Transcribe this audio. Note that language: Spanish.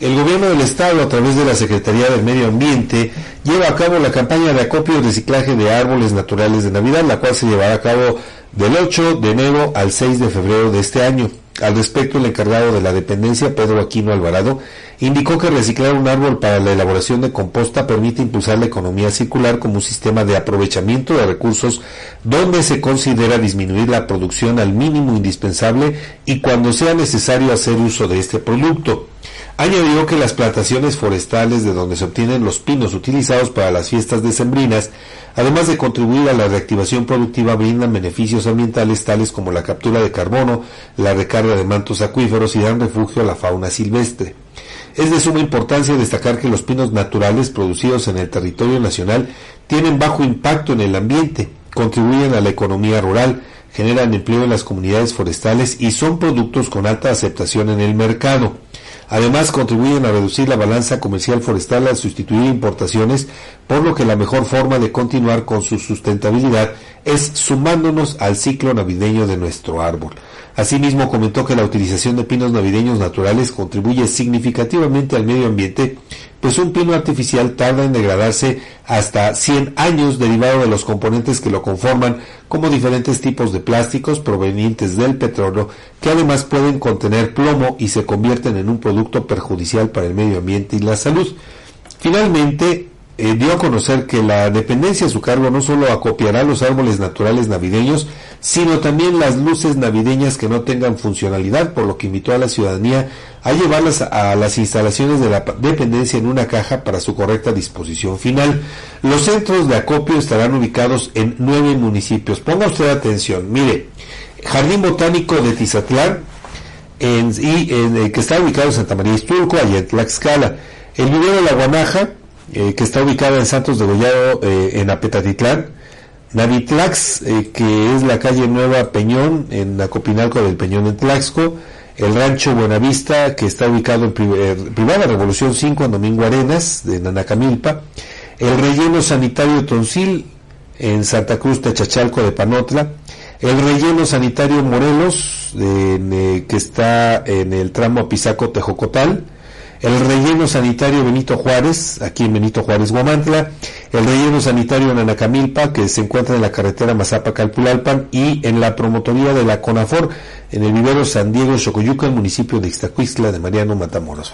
el gobierno del estado a través de la Secretaría del Medio Ambiente lleva a cabo la campaña de acopio y reciclaje de árboles naturales de Navidad, la cual se llevará a cabo del 8 de enero al 6 de febrero de este año. Al respecto, el encargado de la dependencia, Pedro Aquino Alvarado, indicó que reciclar un árbol para la elaboración de composta permite impulsar la economía circular como un sistema de aprovechamiento de recursos donde se considera disminuir la producción al mínimo indispensable y cuando sea necesario hacer uso de este producto. Añadió que las plantaciones forestales de donde se obtienen los pinos utilizados para las fiestas decembrinas, además de contribuir a la reactivación productiva, brindan beneficios ambientales tales como la captura de carbono, la recarga de mantos acuíferos y dan refugio a la fauna silvestre. Es de suma importancia destacar que los pinos naturales producidos en el territorio nacional tienen bajo impacto en el ambiente, contribuyen a la economía rural, generan empleo en las comunidades forestales y son productos con alta aceptación en el mercado. Además, contribuyen a reducir la balanza comercial forestal al sustituir importaciones, por lo que la mejor forma de continuar con su sustentabilidad es sumándonos al ciclo navideño de nuestro árbol. Asimismo, comentó que la utilización de pinos navideños naturales contribuye significativamente al medio ambiente, pues un pino artificial tarda en degradarse hasta 100 años derivado de los componentes que lo conforman, como diferentes tipos de plásticos provenientes del petróleo, que además pueden contener plomo y se convierten en un producto perjudicial para el medio ambiente y la salud. Finalmente, eh, dio a conocer que la dependencia a su cargo no solo acopiará los árboles naturales navideños, sino también las luces navideñas que no tengan funcionalidad, por lo que invitó a la ciudadanía a llevarlas a las instalaciones de la dependencia en una caja para su correcta disposición final. Los centros de acopio estarán ubicados en nueve municipios. Ponga usted atención, mire, Jardín Botánico de Tizatlán, en, y, eh, que está ubicado en Santa María Istulco, allá en Tlaxcala. El vivero de la Guanaja, eh, que está ubicada en Santos de Gollado, eh, en Apetatitlán, Navitlax, eh, que es la calle Nueva Peñón, en Acopinalco del Peñón en Tlaxco, el rancho Buenavista, que está ubicado en Privada Revolución 5, en Domingo Arenas, de Nanacamilpa, el relleno sanitario Tonsil, en Santa Cruz Techachalco de Panotla, el relleno sanitario Morelos, que está en el tramo Apizaco Tejocotal, el relleno sanitario Benito Juárez, aquí en Benito Juárez, Guamantla, el relleno sanitario en Anacamilpa, que se encuentra en la carretera Mazapa-Calpulalpan, y en la promotoría de la CONAFOR, en el vivero San Diego, Xocoyuca, municipio de Ixtacuistla de Mariano Matamoros.